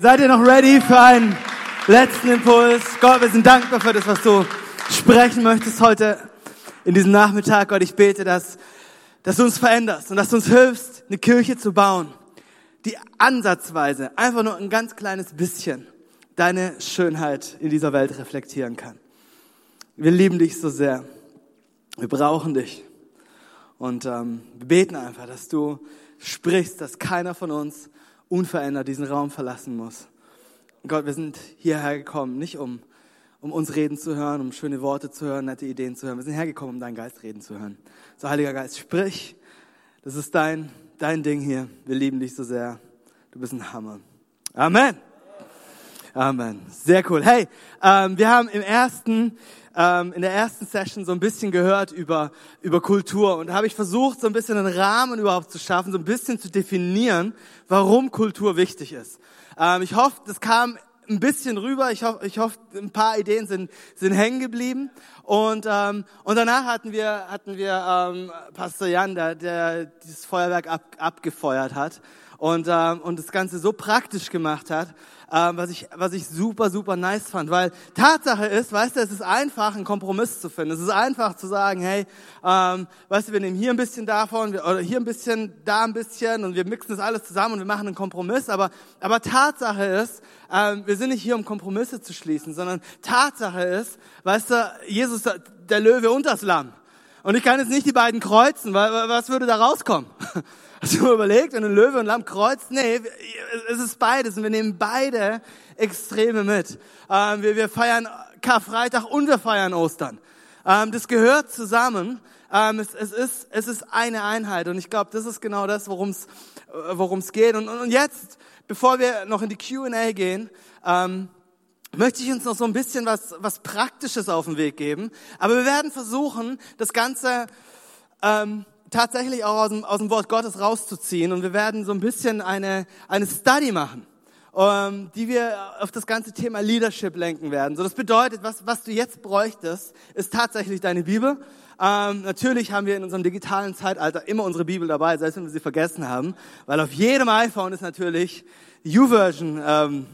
Seid ihr noch ready für einen letzten Impuls? Gott, wir sind dankbar für das, was du sprechen möchtest heute in diesem Nachmittag. Gott, ich bete, dass, dass du uns veränderst und dass du uns hilfst, eine Kirche zu bauen, die ansatzweise einfach nur ein ganz kleines bisschen deine Schönheit in dieser Welt reflektieren kann. Wir lieben dich so sehr. Wir brauchen dich. Und ähm, wir beten einfach, dass du sprichst, dass keiner von uns unverändert diesen Raum verlassen muss. Gott, wir sind hierher gekommen, nicht um, um uns reden zu hören, um schöne Worte zu hören, nette Ideen zu hören. Wir sind hergekommen, um deinen Geist reden zu hören. So, Heiliger Geist, sprich. Das ist dein, dein Ding hier. Wir lieben dich so sehr. Du bist ein Hammer. Amen. Amen. Sehr cool. Hey, ähm, wir haben im ersten ähm, in der ersten Session so ein bisschen gehört über, über Kultur und habe ich versucht, so ein bisschen einen Rahmen überhaupt zu schaffen, so ein bisschen zu definieren, warum Kultur wichtig ist. Ähm, ich hoffe, das kam ein bisschen rüber. Ich hoffe, ich hoffe, ein paar Ideen sind, sind hängen geblieben. Und, ähm, und danach hatten wir, hatten wir ähm, Pastor Jan, der, der dieses Feuerwerk ab, abgefeuert hat und, ähm, und das Ganze so praktisch gemacht hat ähm, was, ich, was ich super, super nice fand. Weil Tatsache ist, weißt du, es ist einfach, einen Kompromiss zu finden. Es ist einfach zu sagen, hey, ähm, weißt du, wir nehmen hier ein bisschen davon oder hier ein bisschen, da ein bisschen und wir mixen das alles zusammen und wir machen einen Kompromiss. Aber, aber Tatsache ist, ähm, wir sind nicht hier, um Kompromisse zu schließen, sondern Tatsache ist, weißt du, Jesus, der Löwe und das Lamm. Und ich kann jetzt nicht die beiden kreuzen, weil was würde da rauskommen? Hast du mal überlegt, wenn ein Löwe und Lamm kreuzt? Nee, es ist beides und wir nehmen beide Extreme mit. Ähm, wir, wir feiern Karfreitag und wir feiern Ostern. Ähm, das gehört zusammen. Ähm, es, es, ist, es ist eine Einheit und ich glaube, das ist genau das, worum es äh, geht. Und, und jetzt, bevor wir noch in die Q&A gehen, möchte ich uns noch so ein bisschen was, was Praktisches auf den Weg geben. Aber wir werden versuchen, das Ganze ähm, tatsächlich auch aus dem, aus dem Wort Gottes rauszuziehen und wir werden so ein bisschen eine, eine Study machen, ähm, die wir auf das ganze Thema Leadership lenken werden. So, das bedeutet, was, was du jetzt bräuchtest, ist tatsächlich deine Bibel. Ähm, natürlich haben wir in unserem digitalen Zeitalter immer unsere Bibel dabei, selbst wenn wir sie vergessen haben, weil auf jedem iPhone ist natürlich U-Version ähm,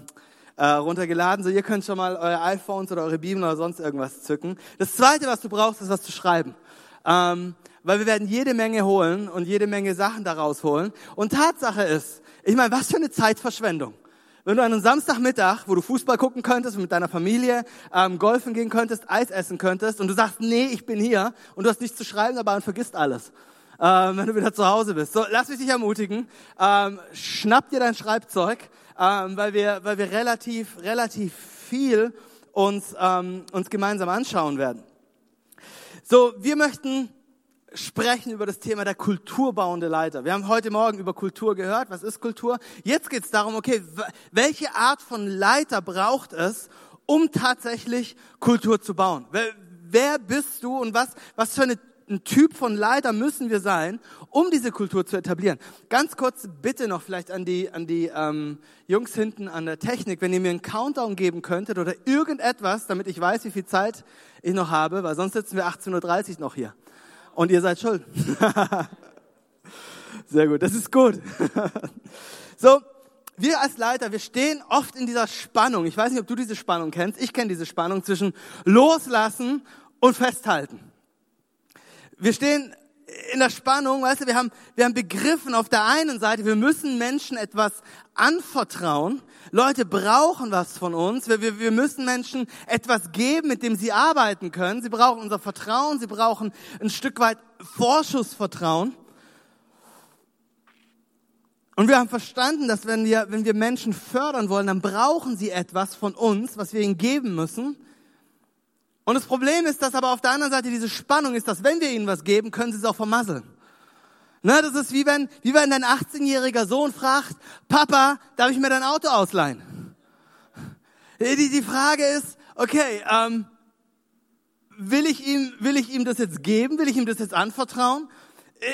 äh, runtergeladen. So, ihr könnt schon mal eure iPhones oder eure Bibel oder sonst irgendwas zücken. Das Zweite, was du brauchst, ist was zu schreiben. Ähm, weil wir werden jede Menge holen und jede Menge Sachen daraus holen. Und Tatsache ist, ich meine, was für eine Zeitverschwendung. Wenn du an einem Samstagmittag, wo du Fußball gucken könntest, mit deiner Familie ähm, golfen gehen könntest, Eis essen könntest und du sagst, nee, ich bin hier und du hast nichts zu schreiben dabei und vergisst alles, ähm, wenn du wieder zu Hause bist. So, lass mich dich ermutigen, ähm, schnapp dir dein Schreibzeug, ähm, weil wir, weil wir relativ, relativ viel uns, ähm, uns gemeinsam anschauen werden. So, wir möchten sprechen über das Thema der kulturbauende Leiter. Wir haben heute Morgen über Kultur gehört. Was ist Kultur? Jetzt geht es darum, okay, welche Art von Leiter braucht es, um tatsächlich Kultur zu bauen? Wer, wer bist du und was, was für eine ein Typ von Leiter müssen wir sein, um diese Kultur zu etablieren. Ganz kurz bitte noch vielleicht an die, an die ähm, Jungs hinten an der Technik, wenn ihr mir einen Countdown geben könntet oder irgendetwas, damit ich weiß, wie viel Zeit ich noch habe, weil sonst sitzen wir 18.30 Uhr noch hier und ihr seid schuld. Sehr gut, das ist gut. so, wir als Leiter, wir stehen oft in dieser Spannung. Ich weiß nicht, ob du diese Spannung kennst. Ich kenne diese Spannung zwischen loslassen und festhalten. Wir stehen in der Spannung, weißt du, wir haben, wir haben begriffen auf der einen Seite, wir müssen Menschen etwas anvertrauen. Leute brauchen was von uns. Wir, wir, wir müssen Menschen etwas geben, mit dem sie arbeiten können. Sie brauchen unser Vertrauen. Sie brauchen ein Stück weit Vorschussvertrauen. Und wir haben verstanden, dass wenn wir, wenn wir Menschen fördern wollen, dann brauchen sie etwas von uns, was wir ihnen geben müssen. Und das Problem ist, dass aber auf der anderen Seite diese Spannung ist, dass wenn wir ihnen was geben, können sie es auch vermasseln. Ne, das ist wie wenn, wie wenn dein 18-jähriger Sohn fragt, Papa, darf ich mir dein Auto ausleihen? Die, die Frage ist, okay, ähm, will ich ihm, will ich ihm das jetzt geben? Will ich ihm das jetzt anvertrauen?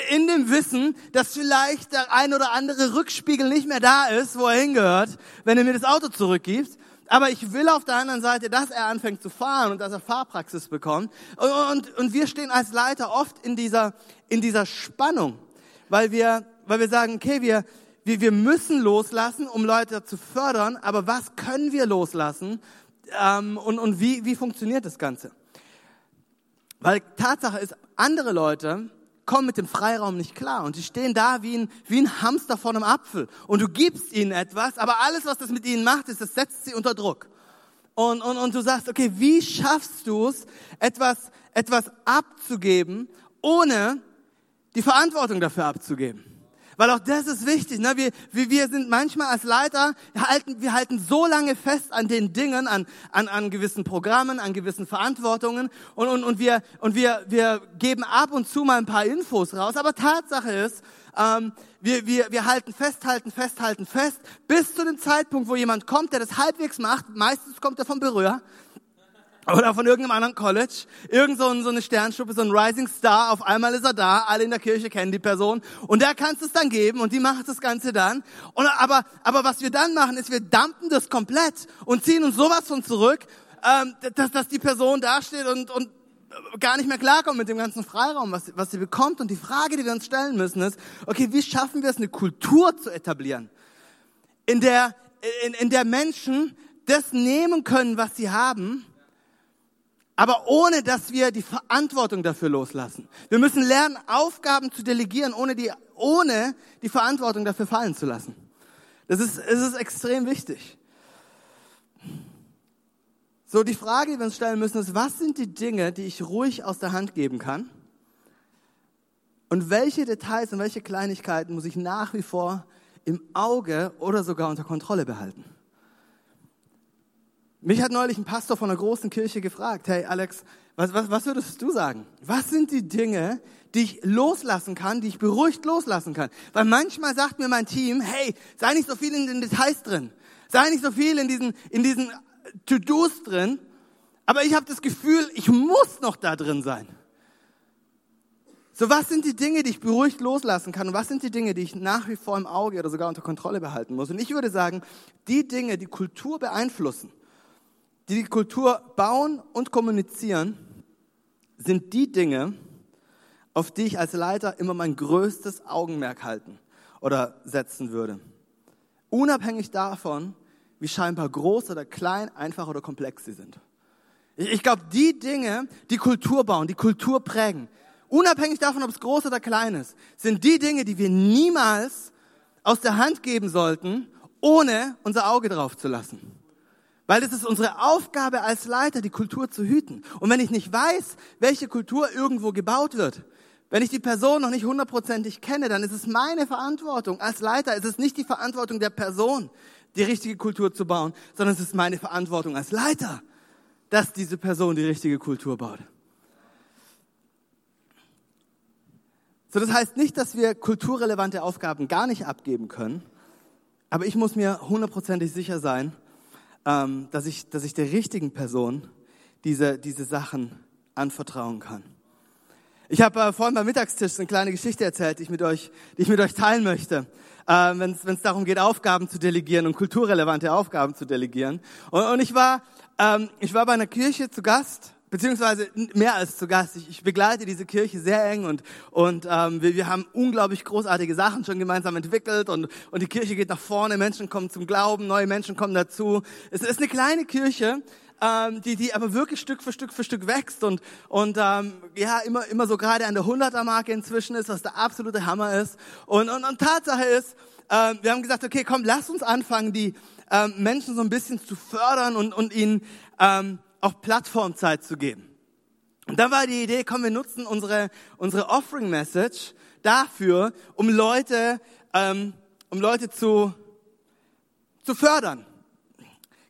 In dem Wissen, dass vielleicht der ein oder andere Rückspiegel nicht mehr da ist, wo er hingehört, wenn er mir das Auto zurückgibt. Aber ich will auf der anderen Seite, dass er anfängt zu fahren und dass er Fahrpraxis bekommt. Und, und, und wir stehen als Leiter oft in dieser, in dieser Spannung, weil wir, weil wir sagen, okay, wir, wir, wir müssen loslassen, um Leute zu fördern, aber was können wir loslassen ähm, und, und wie, wie funktioniert das Ganze? Weil Tatsache ist, andere Leute kommen mit dem Freiraum nicht klar und sie stehen da wie ein, wie ein Hamster vor einem Apfel und du gibst ihnen etwas, aber alles, was das mit ihnen macht, ist, das setzt sie unter Druck. Und, und, und du sagst, okay, wie schaffst du es, etwas, etwas abzugeben, ohne die Verantwortung dafür abzugeben? Weil auch das ist wichtig. Ne? Wir, wir, wir sind manchmal als Leiter, wir halten, wir halten so lange fest an den Dingen, an, an, an gewissen Programmen, an gewissen Verantwortungen und, und, und, wir, und wir, wir geben ab und zu mal ein paar Infos raus. Aber Tatsache ist, ähm, wir, wir, wir halten fest, halten fest, halten fest, bis zu dem Zeitpunkt, wo jemand kommt, der das halbwegs macht. Meistens kommt er vom Berührer oder von irgendeinem anderen College, irgend so, ein, so eine Sternschnuppe, so ein Rising Star, auf einmal ist er da, alle in der Kirche kennen die Person und der kannst es dann geben und die macht das Ganze dann. Und, aber, aber was wir dann machen, ist, wir dumpen das komplett und ziehen uns sowas von zurück, ähm, dass, dass die Person dasteht und, und gar nicht mehr klarkommt mit dem ganzen Freiraum, was, was sie bekommt. Und die Frage, die wir uns stellen müssen, ist, okay, wie schaffen wir es, eine Kultur zu etablieren, in der, in, in der Menschen das nehmen können, was sie haben, aber ohne dass wir die Verantwortung dafür loslassen. Wir müssen lernen, Aufgaben zu delegieren, ohne die, ohne die Verantwortung dafür fallen zu lassen. Das ist, es ist extrem wichtig. So, die Frage, die wir uns stellen müssen, ist, was sind die Dinge, die ich ruhig aus der Hand geben kann? Und welche Details und welche Kleinigkeiten muss ich nach wie vor im Auge oder sogar unter Kontrolle behalten? Mich hat neulich ein Pastor von einer großen Kirche gefragt, hey Alex, was, was, was würdest du sagen? Was sind die Dinge, die ich loslassen kann, die ich beruhigt loslassen kann? Weil manchmal sagt mir mein Team, hey, sei nicht so viel in den Details drin, sei nicht so viel in diesen, in diesen To-Dos drin, aber ich habe das Gefühl, ich muss noch da drin sein. So, was sind die Dinge, die ich beruhigt loslassen kann und was sind die Dinge, die ich nach wie vor im Auge oder sogar unter Kontrolle behalten muss? Und ich würde sagen, die Dinge, die Kultur beeinflussen, die die Kultur bauen und kommunizieren, sind die Dinge, auf die ich als Leiter immer mein größtes Augenmerk halten oder setzen würde. Unabhängig davon, wie scheinbar groß oder klein, einfach oder komplex sie sind. Ich glaube, die Dinge, die Kultur bauen, die Kultur prägen, unabhängig davon, ob es groß oder klein ist, sind die Dinge, die wir niemals aus der Hand geben sollten, ohne unser Auge drauf zu lassen. Weil es ist unsere Aufgabe als Leiter, die Kultur zu hüten. Und wenn ich nicht weiß, welche Kultur irgendwo gebaut wird, wenn ich die Person noch nicht hundertprozentig kenne, dann ist es meine Verantwortung. Als Leiter ist es nicht die Verantwortung der Person, die richtige Kultur zu bauen, sondern es ist meine Verantwortung als Leiter, dass diese Person die richtige Kultur baut. So, das heißt nicht, dass wir kulturrelevante Aufgaben gar nicht abgeben können, aber ich muss mir hundertprozentig sicher sein, ähm, dass, ich, dass ich der richtigen Person diese, diese Sachen anvertrauen kann. Ich habe äh, vorhin beim Mittagstisch eine kleine Geschichte erzählt, die ich mit euch, die ich mit euch teilen möchte, äh, wenn es darum geht, Aufgaben zu delegieren und kulturrelevante Aufgaben zu delegieren. Und, und ich war ähm, ich war bei einer Kirche zu Gast beziehungsweise mehr als zu Gast. Ich, ich begleite diese Kirche sehr eng und, und ähm, wir, wir haben unglaublich großartige Sachen schon gemeinsam entwickelt und, und die Kirche geht nach vorne, Menschen kommen zum Glauben, neue Menschen kommen dazu. Es ist eine kleine Kirche, ähm, die, die aber wirklich Stück für Stück für Stück wächst und, und ähm, ja, immer, immer so gerade an der 100er-Marke inzwischen ist, was der absolute Hammer ist. Und, und, und Tatsache ist, ähm, wir haben gesagt, okay, komm, lass uns anfangen, die ähm, Menschen so ein bisschen zu fördern und, und ihnen ähm, auch Plattformzeit zu geben. Und dann war die Idee, komm, wir nutzen unsere, unsere Offering Message dafür, um Leute, ähm, um Leute zu, zu fördern.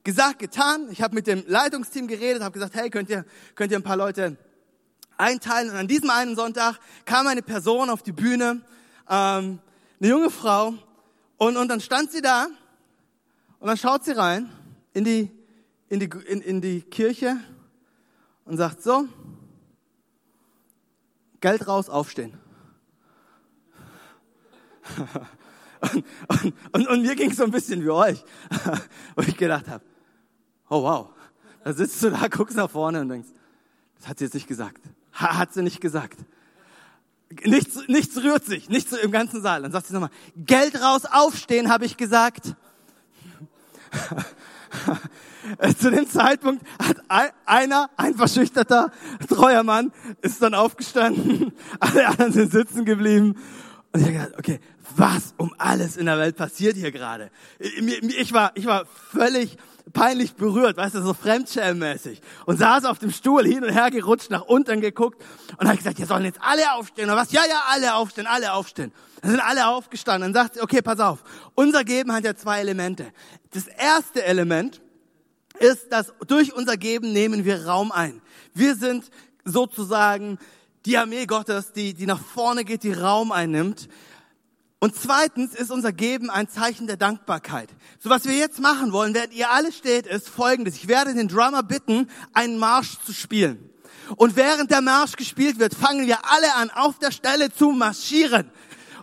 Gesagt, getan. Ich habe mit dem Leitungsteam geredet, habe gesagt, hey, könnt ihr, könnt ihr ein paar Leute einteilen? Und an diesem einen Sonntag kam eine Person auf die Bühne, ähm, eine junge Frau, und, und dann stand sie da und dann schaut sie rein in die in die, in, in die Kirche und sagt so, Geld raus, aufstehen. Und, und, und, und mir ging es so ein bisschen wie euch, wo ich gedacht habe, oh wow, da sitzt du da, guckst nach vorne und denkst, das hat sie jetzt nicht gesagt. Hat sie nicht gesagt. Nichts, nichts rührt sich, nichts im ganzen Saal. Dann sagt sie nochmal, Geld raus, aufstehen, habe ich gesagt. Zu dem Zeitpunkt hat einer, ein verschüchterter, treuer Mann, ist dann aufgestanden. Alle anderen sind sitzen geblieben. Und ich habe gedacht, okay, was um alles in der Welt passiert hier gerade? Ich war, ich war völlig peinlich berührt, weißt du, so fremdschämmäßig. Und saß auf dem Stuhl hin und her gerutscht, nach unten geguckt und habe gesagt, ihr sollen jetzt alle aufstehen. Und was? Ja, ja, alle aufstehen, alle aufstehen. Dann sind alle aufgestanden. Dann sagt okay, pass auf. Unser Geben hat ja zwei Elemente. Das erste Element ist, dass durch unser Geben nehmen wir Raum ein. Wir sind sozusagen die Armee Gottes, die, die nach vorne geht, die Raum einnimmt. Und zweitens ist unser Geben ein Zeichen der Dankbarkeit. So was wir jetzt machen wollen, während ihr alle steht, ist folgendes. Ich werde den Drummer bitten, einen Marsch zu spielen. Und während der Marsch gespielt wird, fangen wir alle an, auf der Stelle zu marschieren.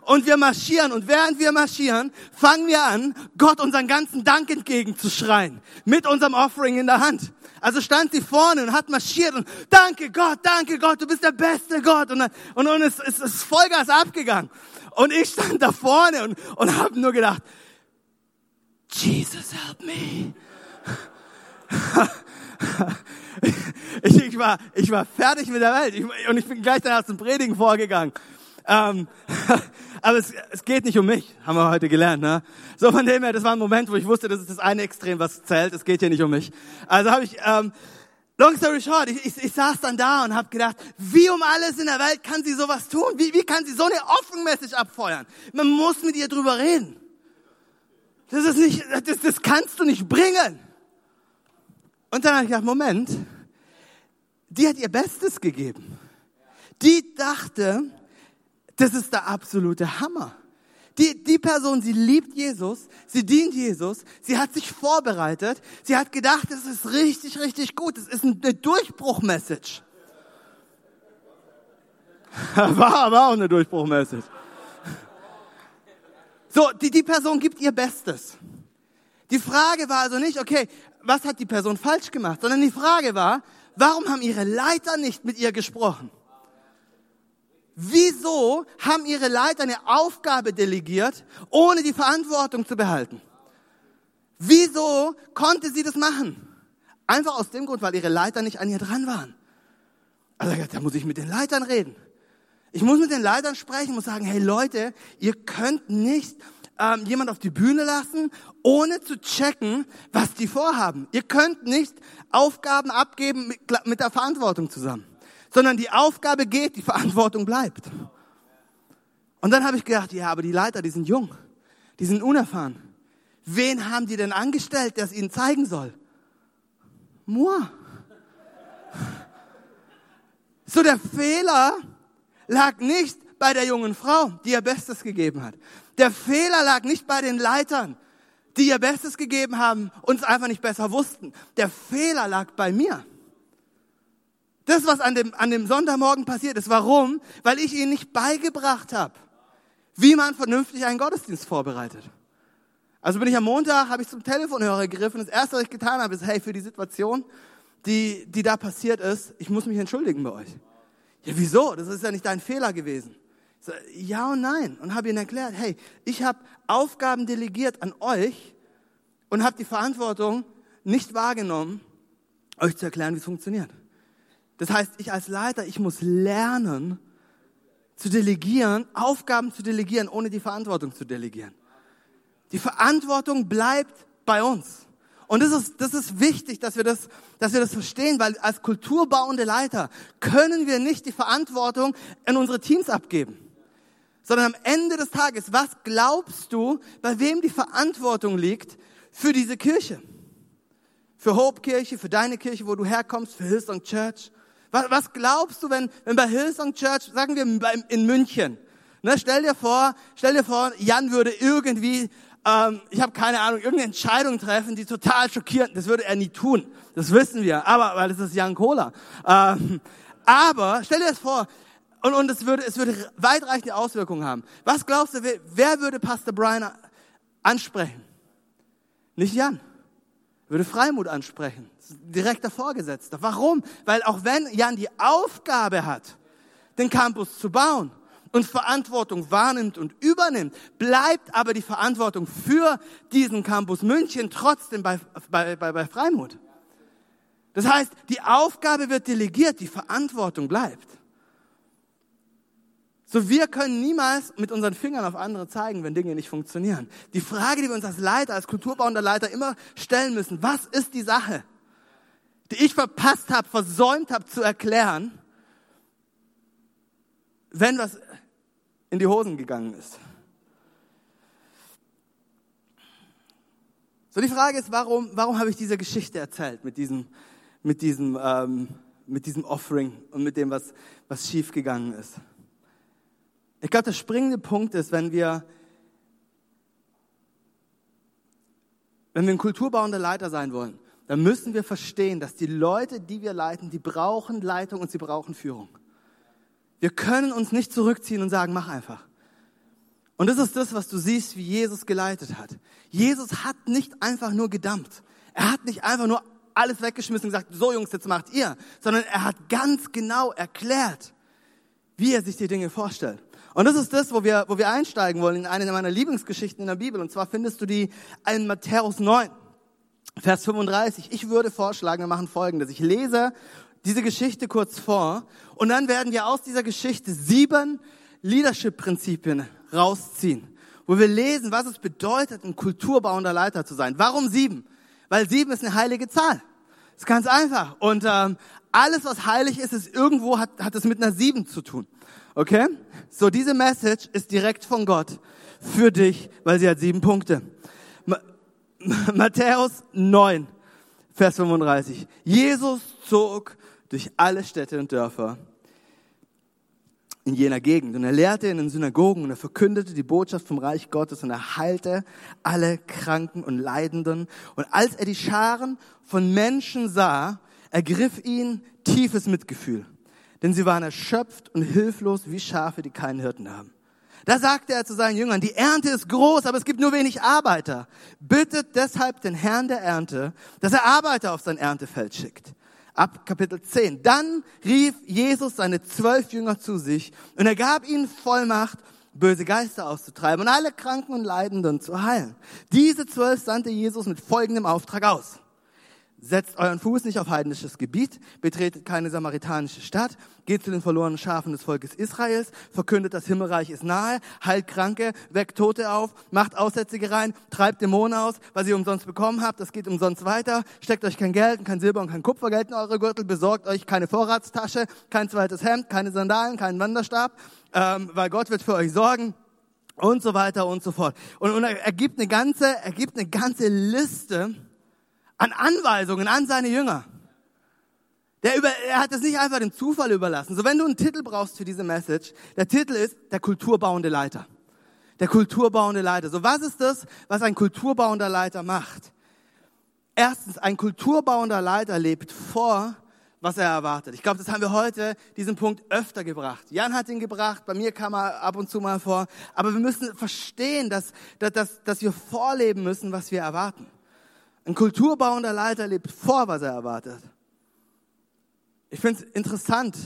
Und wir marschieren. Und während wir marschieren, fangen wir an, Gott unseren ganzen Dank entgegenzuschreien. Mit unserem Offering in der Hand. Also stand sie vorne und hat marschiert und danke Gott, danke Gott, du bist der beste Gott. Und, und, und es, es ist Vollgas abgegangen. Und ich stand da vorne und, und habe nur gedacht, Jesus help me. ich, ich, war, ich war fertig mit der Welt ich, und ich bin gleich danach zum Predigen vorgegangen. Ähm, aber es, es geht nicht um mich, haben wir heute gelernt. Ne? So von dem her, das war ein Moment, wo ich wusste, das ist das eine Extrem, was zählt. Es geht hier nicht um mich. Also habe ich ähm, Long story short, ich, ich, ich saß dann da und habe gedacht, wie um alles in der Welt kann sie sowas tun? Wie, wie kann sie so eine Offen Message abfeuern? Man muss mit ihr drüber reden. Das ist nicht, das, das kannst du nicht bringen. Und dann habe ich gedacht, Moment, die hat ihr Bestes gegeben. Die dachte, das ist der absolute Hammer. Die, die Person, sie liebt Jesus, sie dient Jesus, sie hat sich vorbereitet, sie hat gedacht, es ist richtig, richtig gut, es ist eine Durchbruchmessage. War aber auch eine Durchbruchmessage. So, die, die Person gibt ihr Bestes. Die Frage war also nicht, okay, was hat die Person falsch gemacht, sondern die Frage war, warum haben ihre Leiter nicht mit ihr gesprochen? Wieso haben ihre Leiter eine Aufgabe delegiert, ohne die Verantwortung zu behalten? Wieso konnte sie das machen? Einfach aus dem Grund, weil ihre Leiter nicht an ihr dran waren. Also da muss ich mit den Leitern reden. Ich muss mit den Leitern sprechen, muss sagen, hey Leute, ihr könnt nicht ähm, jemand auf die Bühne lassen, ohne zu checken, was die vorhaben. Ihr könnt nicht Aufgaben abgeben mit, mit der Verantwortung zusammen sondern die Aufgabe geht, die Verantwortung bleibt. Und dann habe ich gedacht, ja, aber die Leiter, die sind jung, die sind unerfahren. Wen haben die denn angestellt, der es ihnen zeigen soll? Moi. So der Fehler lag nicht bei der jungen Frau, die ihr Bestes gegeben hat. Der Fehler lag nicht bei den Leitern, die ihr Bestes gegeben haben und es einfach nicht besser wussten. Der Fehler lag bei mir. Das, was an dem, an dem Sonntagmorgen passiert ist. Warum? Weil ich ihnen nicht beigebracht habe, wie man vernünftig einen Gottesdienst vorbereitet. Also bin ich am Montag, habe ich zum Telefonhörer gegriffen. Das erste, was ich getan habe, ist, hey, für die Situation, die, die da passiert ist, ich muss mich entschuldigen bei euch. Ja, wieso? Das ist ja nicht dein Fehler gewesen. So, ja und nein. Und habe ihnen erklärt, hey, ich habe Aufgaben delegiert an euch und habe die Verantwortung nicht wahrgenommen, euch zu erklären, wie es funktioniert. Das heißt, ich als Leiter, ich muss lernen zu delegieren, Aufgaben zu delegieren, ohne die Verantwortung zu delegieren. Die Verantwortung bleibt bei uns. Und das ist, das ist wichtig, dass wir das, dass wir das verstehen, weil als kulturbauende Leiter können wir nicht die Verantwortung in unsere Teams abgeben. Sondern am Ende des Tages, was glaubst du, bei wem die Verantwortung liegt für diese Kirche? Für Hope Kirche, für deine Kirche, wo du herkommst, für Hillsong Church? Was, was glaubst du, wenn, wenn bei Hillsong Church, sagen wir in München, ne, stell dir vor, stell dir vor, Jan würde irgendwie, ähm, ich habe keine Ahnung, irgendeine Entscheidung treffen, die total schockierend, das würde er nie tun, das wissen wir, aber weil es ist Jan Kohler. Ähm, aber stell dir das vor, und, und es würde, es würde weitreichende Auswirkungen haben. Was glaubst du, wer, wer würde Pastor Brian ansprechen? Nicht Jan würde Freimut ansprechen, direkter Vorgesetzter. Warum? Weil auch wenn Jan die Aufgabe hat, den Campus zu bauen und Verantwortung wahrnimmt und übernimmt, bleibt aber die Verantwortung für diesen Campus München trotzdem bei, bei, bei, bei Freimut. Das heißt, die Aufgabe wird delegiert, die Verantwortung bleibt. So, wir können niemals mit unseren Fingern auf andere zeigen, wenn Dinge nicht funktionieren. Die Frage, die wir uns als Leiter, als kulturbauender Leiter immer stellen müssen, was ist die Sache, die ich verpasst habe, versäumt habe zu erklären, wenn was in die Hosen gegangen ist? So, die Frage ist, warum, warum habe ich diese Geschichte erzählt mit diesem, mit diesem, ähm, mit diesem Offering und mit dem, was, was schiefgegangen ist? Ich glaube, der springende Punkt ist, wenn wir, wenn wir ein kulturbauender Leiter sein wollen, dann müssen wir verstehen, dass die Leute, die wir leiten, die brauchen Leitung und sie brauchen Führung. Wir können uns nicht zurückziehen und sagen, mach einfach. Und das ist das, was du siehst, wie Jesus geleitet hat. Jesus hat nicht einfach nur gedammt. Er hat nicht einfach nur alles weggeschmissen und gesagt, so Jungs, jetzt macht ihr, sondern er hat ganz genau erklärt, wie er sich die Dinge vorstellt. Und das ist das, wo wir, wo wir einsteigen wollen in eine meiner Lieblingsgeschichten in der Bibel. Und zwar findest du die in Matthäus 9, Vers 35. Ich würde vorschlagen, wir machen Folgendes. Ich lese diese Geschichte kurz vor und dann werden wir aus dieser Geschichte sieben Leadership-Prinzipien rausziehen, wo wir lesen, was es bedeutet, ein kulturbauender Leiter zu sein. Warum sieben? Weil sieben ist eine heilige Zahl. Das ist ganz einfach. Und ähm, alles, was heilig ist, ist irgendwo hat, hat es mit einer sieben zu tun. Okay? So, diese Message ist direkt von Gott für dich, weil sie hat sieben Punkte. Matthäus 9, Vers 35. Jesus zog durch alle Städte und Dörfer in jener Gegend und er lehrte in den Synagogen und er verkündete die Botschaft vom Reich Gottes und er heilte alle Kranken und Leidenden. Und als er die Scharen von Menschen sah, ergriff ihn tiefes Mitgefühl denn sie waren erschöpft und hilflos wie Schafe, die keinen Hirten haben. Da sagte er zu seinen Jüngern, die Ernte ist groß, aber es gibt nur wenig Arbeiter. Bittet deshalb den Herrn der Ernte, dass er Arbeiter auf sein Erntefeld schickt. Ab Kapitel 10. Dann rief Jesus seine zwölf Jünger zu sich und er gab ihnen Vollmacht, böse Geister auszutreiben und alle Kranken und Leidenden zu heilen. Diese zwölf sandte Jesus mit folgendem Auftrag aus. Setzt euren Fuß nicht auf heidnisches Gebiet, betretet keine samaritanische Stadt, geht zu den verlorenen Schafen des Volkes Israels, verkündet, das Himmelreich ist nahe, heilt Kranke, weckt Tote auf, macht Aussätzige rein, treibt Dämonen aus, was ihr umsonst bekommen habt, das geht umsonst weiter, steckt euch kein Geld, kein Silber und kein Kupfergeld in eure Gürtel, besorgt euch keine Vorratstasche, kein zweites Hemd, keine Sandalen, keinen Wanderstab, ähm, weil Gott wird für euch sorgen und so weiter und so fort. Und, und er gibt eine ganze, er gibt eine ganze Liste, an Anweisungen an seine Jünger. Der über, er hat es nicht einfach dem Zufall überlassen. So, wenn du einen Titel brauchst für diese Message, der Titel ist der kulturbauende Leiter. Der kulturbauende Leiter. So, was ist das, was ein kulturbauender Leiter macht? Erstens, ein kulturbauender Leiter lebt vor, was er erwartet. Ich glaube, das haben wir heute diesen Punkt öfter gebracht. Jan hat ihn gebracht, bei mir kam er ab und zu mal vor. Aber wir müssen verstehen, dass, dass, dass wir vorleben müssen, was wir erwarten. Ein kulturbauender Leiter lebt vor, was er erwartet. Ich finde es interessant,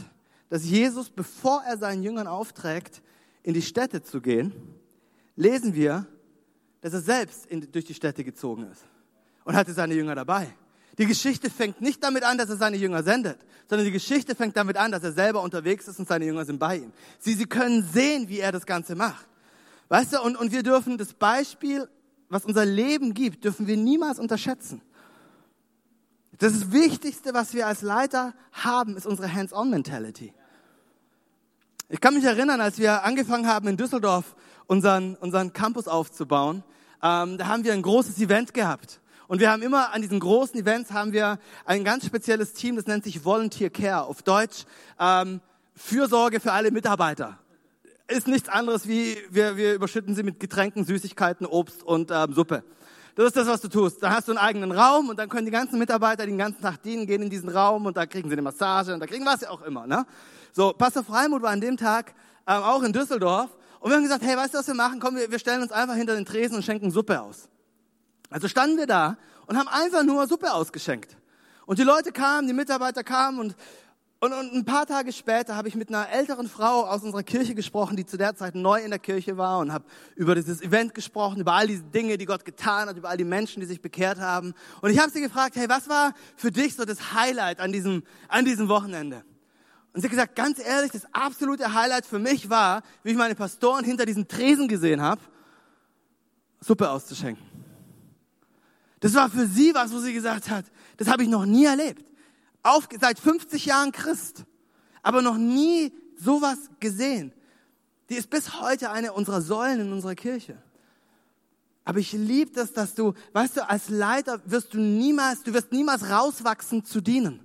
dass Jesus, bevor er seinen Jüngern aufträgt, in die Städte zu gehen, lesen wir, dass er selbst in, durch die Städte gezogen ist und hatte seine Jünger dabei. Die Geschichte fängt nicht damit an, dass er seine Jünger sendet, sondern die Geschichte fängt damit an, dass er selber unterwegs ist und seine Jünger sind bei ihm. Sie, sie können sehen, wie er das Ganze macht. Weißt du, und, und wir dürfen das Beispiel was unser Leben gibt, dürfen wir niemals unterschätzen. Das Wichtigste, was wir als Leiter haben, ist unsere Hands-on-Mentality. Ich kann mich erinnern, als wir angefangen haben, in Düsseldorf unseren, unseren Campus aufzubauen, ähm, da haben wir ein großes Event gehabt. Und wir haben immer an diesen großen Events haben wir ein ganz spezielles Team, das nennt sich Volunteer Care, auf Deutsch ähm, Fürsorge für alle Mitarbeiter ist nichts anderes wie, wir, wir überschütten sie mit Getränken, Süßigkeiten, Obst und ähm, Suppe. Das ist das, was du tust. Dann hast du einen eigenen Raum und dann können die ganzen Mitarbeiter den ganzen Tag dienen, gehen in diesen Raum und da kriegen sie eine Massage und da kriegen was auch immer. Ne? So, Pastor Freimuth war an dem Tag ähm, auch in Düsseldorf und wir haben gesagt, hey, weißt du, was wir machen? Komm, wir, wir stellen uns einfach hinter den Tresen und schenken Suppe aus. Also standen wir da und haben einfach nur Suppe ausgeschenkt. Und die Leute kamen, die Mitarbeiter kamen und und, und ein paar Tage später habe ich mit einer älteren Frau aus unserer Kirche gesprochen, die zu der Zeit neu in der Kirche war und habe über dieses Event gesprochen, über all diese Dinge, die Gott getan hat, über all die Menschen, die sich bekehrt haben. Und ich habe sie gefragt, hey, was war für dich so das Highlight an diesem, an diesem Wochenende? Und sie hat gesagt, ganz ehrlich, das absolute Highlight für mich war, wie ich meine Pastoren hinter diesen Tresen gesehen habe, Suppe auszuschenken. Das war für sie was, wo sie gesagt hat, das habe ich noch nie erlebt auf, seit 50 Jahren Christ, aber noch nie sowas gesehen. Die ist bis heute eine unserer Säulen in unserer Kirche. Aber ich liebe das, dass du, weißt du, als Leiter wirst du niemals, du wirst niemals rauswachsen zu dienen.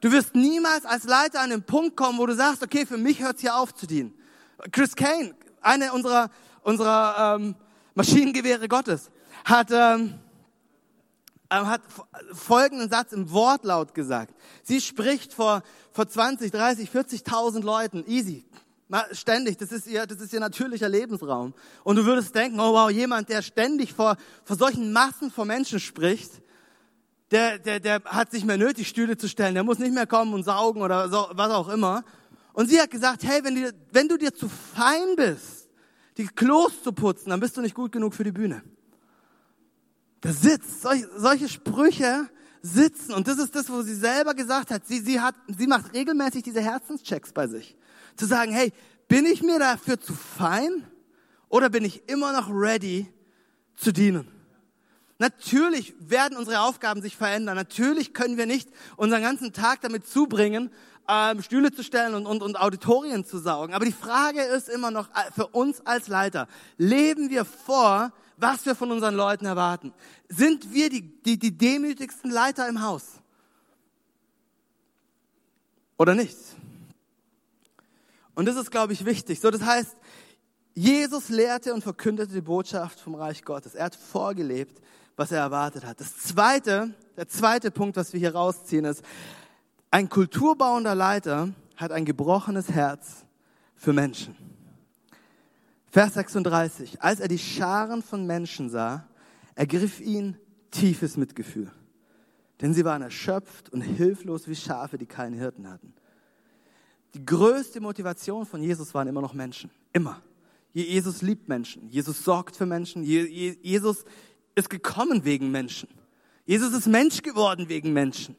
Du wirst niemals als Leiter an den Punkt kommen, wo du sagst, okay, für mich hört es hier auf zu dienen. Chris Kane, eine unserer, unserer ähm, Maschinengewehre Gottes, hat ähm, hat folgenden Satz im Wortlaut gesagt. Sie spricht vor, vor 20, 30, 40.000 Leuten, easy, ständig, das ist, ihr, das ist ihr natürlicher Lebensraum. Und du würdest denken, oh wow, jemand, der ständig vor, vor solchen Massen von Menschen spricht, der, der, der hat sich mehr nötig, Stühle zu stellen, der muss nicht mehr kommen und saugen oder so, was auch immer. Und sie hat gesagt, hey, wenn, die, wenn du dir zu fein bist, die Klos zu putzen, dann bist du nicht gut genug für die Bühne. Das sitzt, solche, solche Sprüche sitzen. Und das ist das, wo sie selber gesagt hat. Sie, sie hat, sie macht regelmäßig diese Herzenschecks bei sich. Zu sagen, hey, bin ich mir dafür zu fein? Oder bin ich immer noch ready zu dienen? Natürlich werden unsere Aufgaben sich verändern. Natürlich können wir nicht unseren ganzen Tag damit zubringen, ähm, Stühle zu stellen und, und, und Auditorien zu saugen. Aber die Frage ist immer noch äh, für uns als Leiter, leben wir vor, was wir von unseren Leuten erwarten. Sind wir die, die, die demütigsten Leiter im Haus? Oder nicht? Und das ist, glaube ich, wichtig. So, das heißt, Jesus lehrte und verkündete die Botschaft vom Reich Gottes. Er hat vorgelebt, was er erwartet hat. Das zweite, der zweite Punkt, was wir hier rausziehen, ist, ein kulturbauender Leiter hat ein gebrochenes Herz für Menschen. Vers 36. Als er die Scharen von Menschen sah, ergriff ihn tiefes Mitgefühl. Denn sie waren erschöpft und hilflos wie Schafe, die keinen Hirten hatten. Die größte Motivation von Jesus waren immer noch Menschen. Immer. Jesus liebt Menschen. Jesus sorgt für Menschen. Jesus ist gekommen wegen Menschen. Jesus ist Mensch geworden wegen Menschen.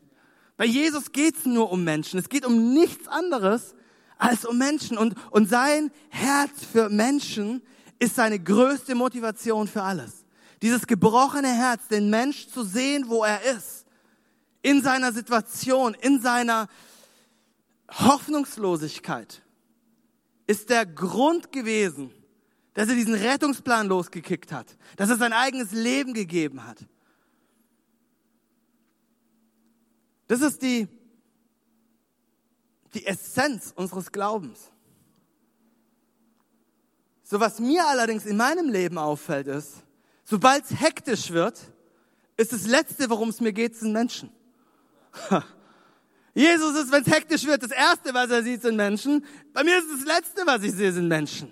Bei Jesus geht es nur um Menschen. Es geht um nichts anderes als um Menschen. Und, und sein Herz für Menschen ist seine größte Motivation für alles. Dieses gebrochene Herz, den Mensch zu sehen, wo er ist, in seiner Situation, in seiner Hoffnungslosigkeit, ist der Grund gewesen, dass er diesen Rettungsplan losgekickt hat, dass er sein eigenes Leben gegeben hat. Das ist die die Essenz unseres Glaubens. So was mir allerdings in meinem Leben auffällt ist, sobald es hektisch wird, ist das Letzte, worum es mir geht, sind Menschen. Jesus ist, wenn es hektisch wird, das Erste, was er sieht, sind Menschen. Bei mir ist das Letzte, was ich sehe, sind Menschen.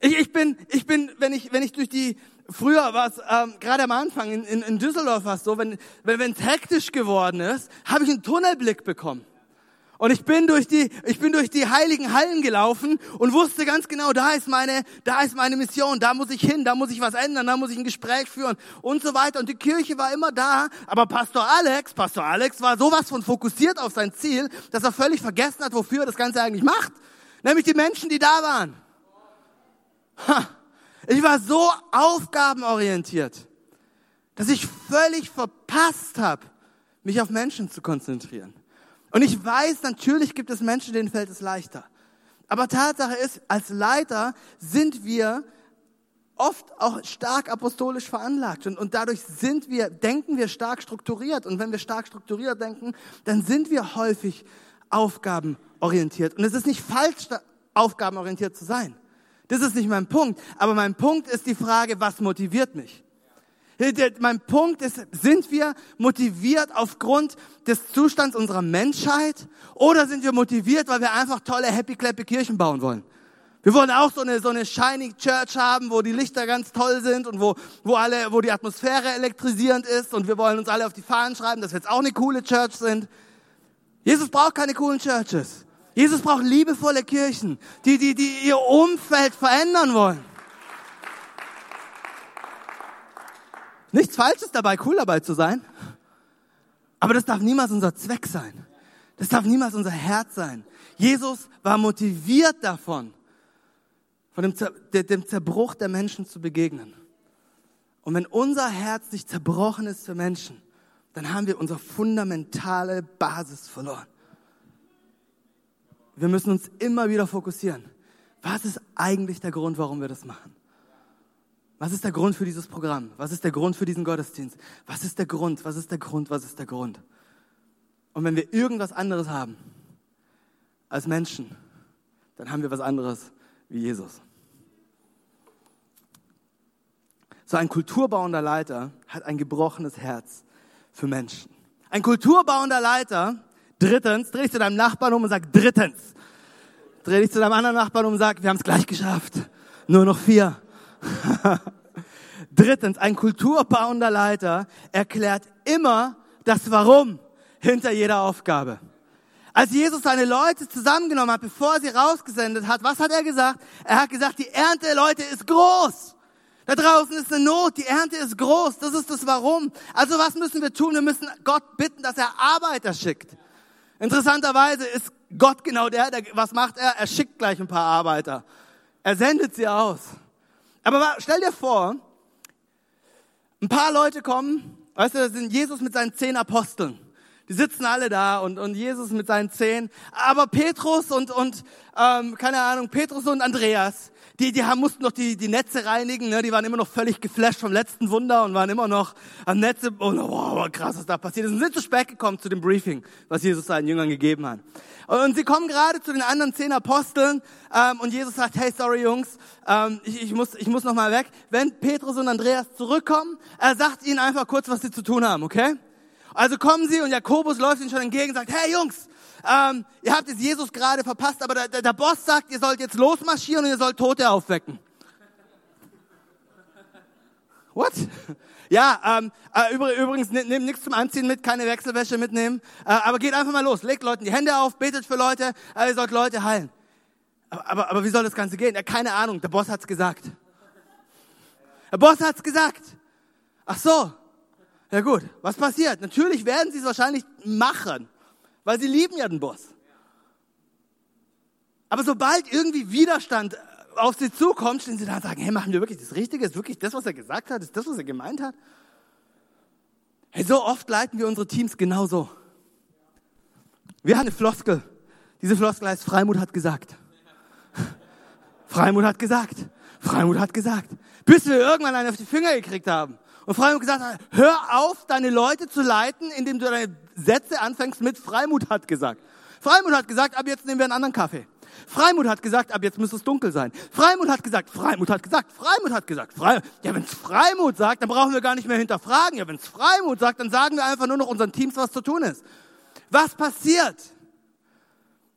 Ich, ich bin, ich bin, wenn ich, wenn ich durch die, früher war es, ähm, gerade am Anfang in, in, in Düsseldorf war es so, wenn wenn es hektisch geworden ist, habe ich einen Tunnelblick bekommen. Und ich bin durch die, ich bin durch die heiligen Hallen gelaufen und wusste ganz genau, da ist meine, da ist meine Mission, da muss ich hin, da muss ich was ändern, da muss ich ein Gespräch führen und so weiter. Und die Kirche war immer da, aber Pastor Alex, Pastor Alex war sowas von fokussiert auf sein Ziel, dass er völlig vergessen hat, wofür er das Ganze eigentlich macht. Nämlich die Menschen, die da waren. Ha. Ich war so aufgabenorientiert, dass ich völlig verpasst habe, mich auf Menschen zu konzentrieren. Und ich weiß, natürlich gibt es Menschen, denen fällt es leichter. Aber Tatsache ist, als Leiter sind wir oft auch stark apostolisch veranlagt und, und dadurch sind wir, denken wir stark strukturiert und wenn wir stark strukturiert denken, dann sind wir häufig aufgabenorientiert. Und es ist nicht falsch, aufgabenorientiert zu sein. Das ist nicht mein Punkt. Aber mein Punkt ist die Frage, was motiviert mich? Mein Punkt ist, sind wir motiviert aufgrund des Zustands unserer Menschheit oder sind wir motiviert, weil wir einfach tolle, happy, clappy Kirchen bauen wollen? Wir wollen auch so eine, so eine shiny Church haben, wo die Lichter ganz toll sind und wo, wo alle, wo die Atmosphäre elektrisierend ist und wir wollen uns alle auf die Fahnen schreiben, dass wir jetzt auch eine coole Church sind. Jesus braucht keine coolen Churches. Jesus braucht liebevolle Kirchen, die, die, die ihr Umfeld verändern wollen. Nichts Falsches dabei, cool dabei zu sein. Aber das darf niemals unser Zweck sein. Das darf niemals unser Herz sein. Jesus war motiviert davon, von dem, Zer dem Zerbruch der Menschen zu begegnen. Und wenn unser Herz nicht zerbrochen ist für Menschen, dann haben wir unsere fundamentale Basis verloren. Wir müssen uns immer wieder fokussieren. Was ist eigentlich der Grund, warum wir das machen? Was ist der Grund für dieses Programm? Was ist der Grund für diesen Gottesdienst? Was ist der Grund? Was ist der Grund? Was ist der Grund? Und wenn wir irgendwas anderes haben als Menschen, dann haben wir was anderes wie Jesus. So ein kulturbauender Leiter hat ein gebrochenes Herz für Menschen. Ein kulturbauender Leiter, drittens, dreh dich zu deinem Nachbarn um und sag drittens. Dreh dich zu deinem anderen Nachbarn um und sag, wir haben es gleich geschafft. Nur noch vier. drittens, ein kulturbauender Leiter erklärt immer das Warum hinter jeder Aufgabe. Als Jesus seine Leute zusammengenommen hat, bevor er sie rausgesendet hat, was hat er gesagt? Er hat gesagt, die Ernte, Leute, ist groß. Da draußen ist eine Not, die Ernte ist groß, das ist das Warum. Also was müssen wir tun? Wir müssen Gott bitten, dass er Arbeiter schickt. Interessanterweise ist Gott genau der, der was macht er? Er schickt gleich ein paar Arbeiter. Er sendet sie aus. Aber stell dir vor, ein paar Leute kommen, weißt du, das sind Jesus mit seinen zehn Aposteln. Die sitzen alle da und, und Jesus mit seinen zehn. Aber Petrus und, und ähm, keine Ahnung, Petrus und Andreas, die, die haben, mussten noch die, die Netze reinigen, ne? die waren immer noch völlig geflasht vom letzten Wunder und waren immer noch am Netze, und wow, krass, was da passiert ist. Und sind zu spät gekommen zu dem Briefing, was Jesus seinen Jüngern gegeben hat. Und, und sie kommen gerade zu den anderen zehn Aposteln ähm, und Jesus sagt, hey, sorry Jungs, ähm, ich, ich, muss, ich muss noch mal weg. Wenn Petrus und Andreas zurückkommen, er sagt ihnen einfach kurz, was sie zu tun haben, okay? Also kommen sie und Jakobus läuft ihnen schon entgegen und sagt, hey Jungs, ähm, ihr habt jetzt Jesus gerade verpasst, aber der, der, der Boss sagt, ihr sollt jetzt losmarschieren und ihr sollt Tote aufwecken. What? Ja, ähm, äh, übrigens, nehmt nichts zum Anziehen mit, keine Wechselwäsche mitnehmen, äh, aber geht einfach mal los, legt Leuten die Hände auf, betet für Leute, äh, ihr sollt Leute heilen. Aber, aber, aber wie soll das Ganze gehen? Ja, keine Ahnung, der Boss hat's gesagt. Der Boss hat's gesagt. Ach so. Ja gut, was passiert? Natürlich werden sie es wahrscheinlich machen weil sie lieben ja den Boss. Aber sobald irgendwie Widerstand auf sie zukommt, stehen sie da und sagen, hey, machen wir wirklich das Richtige? Ist wirklich das, was er gesagt hat? Ist das, was er gemeint hat? Hey, so oft leiten wir unsere Teams genauso. Wir haben eine Floskel. Diese Floskel heißt, Freimut hat gesagt. Freimut hat gesagt. Freimut hat gesagt. Bis wir irgendwann einen auf die Finger gekriegt haben. Und Freimut gesagt hat, hör auf, deine Leute zu leiten, indem du deine Sätze anfängst mit Freimut hat gesagt. Freimut hat gesagt, ab jetzt nehmen wir einen anderen Kaffee. Freimut hat gesagt, ab jetzt müsste es dunkel sein. Freimut hat gesagt, Freimut hat gesagt, Freimut hat gesagt, Freimut. Ja, wenn es Freimut sagt, dann brauchen wir gar nicht mehr hinterfragen. Ja, wenn es Freimut sagt, dann sagen wir einfach nur noch unseren Teams, was zu tun ist. Was passiert?